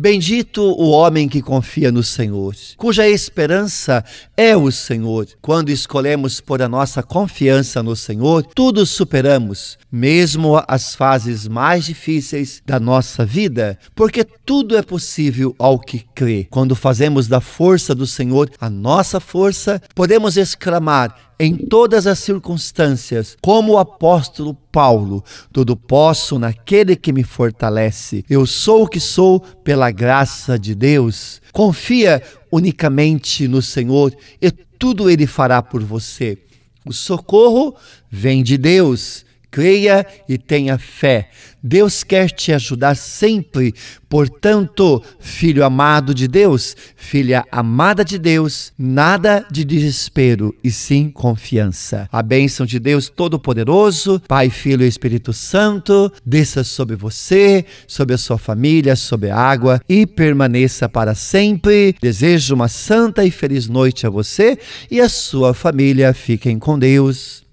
Bendito o homem que confia no Senhor, cuja esperança é o Senhor. Quando escolhemos pôr a nossa confiança no Senhor, tudo superamos, mesmo as fases mais difíceis da nossa vida, porque tudo é possível ao que crê. Quando fazemos da força do Senhor a nossa força, podemos exclamar em todas as circunstâncias, como o apóstolo Paulo, tudo posso naquele que me fortalece. Eu sou o que sou pela graça de Deus. Confia unicamente no Senhor e tudo ele fará por você. O socorro vem de Deus. Creia e tenha fé. Deus quer te ajudar sempre. Portanto, filho amado de Deus, filha amada de Deus, nada de desespero e sim confiança. A bênção de Deus Todo-Poderoso, Pai, Filho e Espírito Santo, desça sobre você, sobre a sua família, sobre a água e permaneça para sempre. Desejo uma santa e feliz noite a você e a sua família. Fiquem com Deus.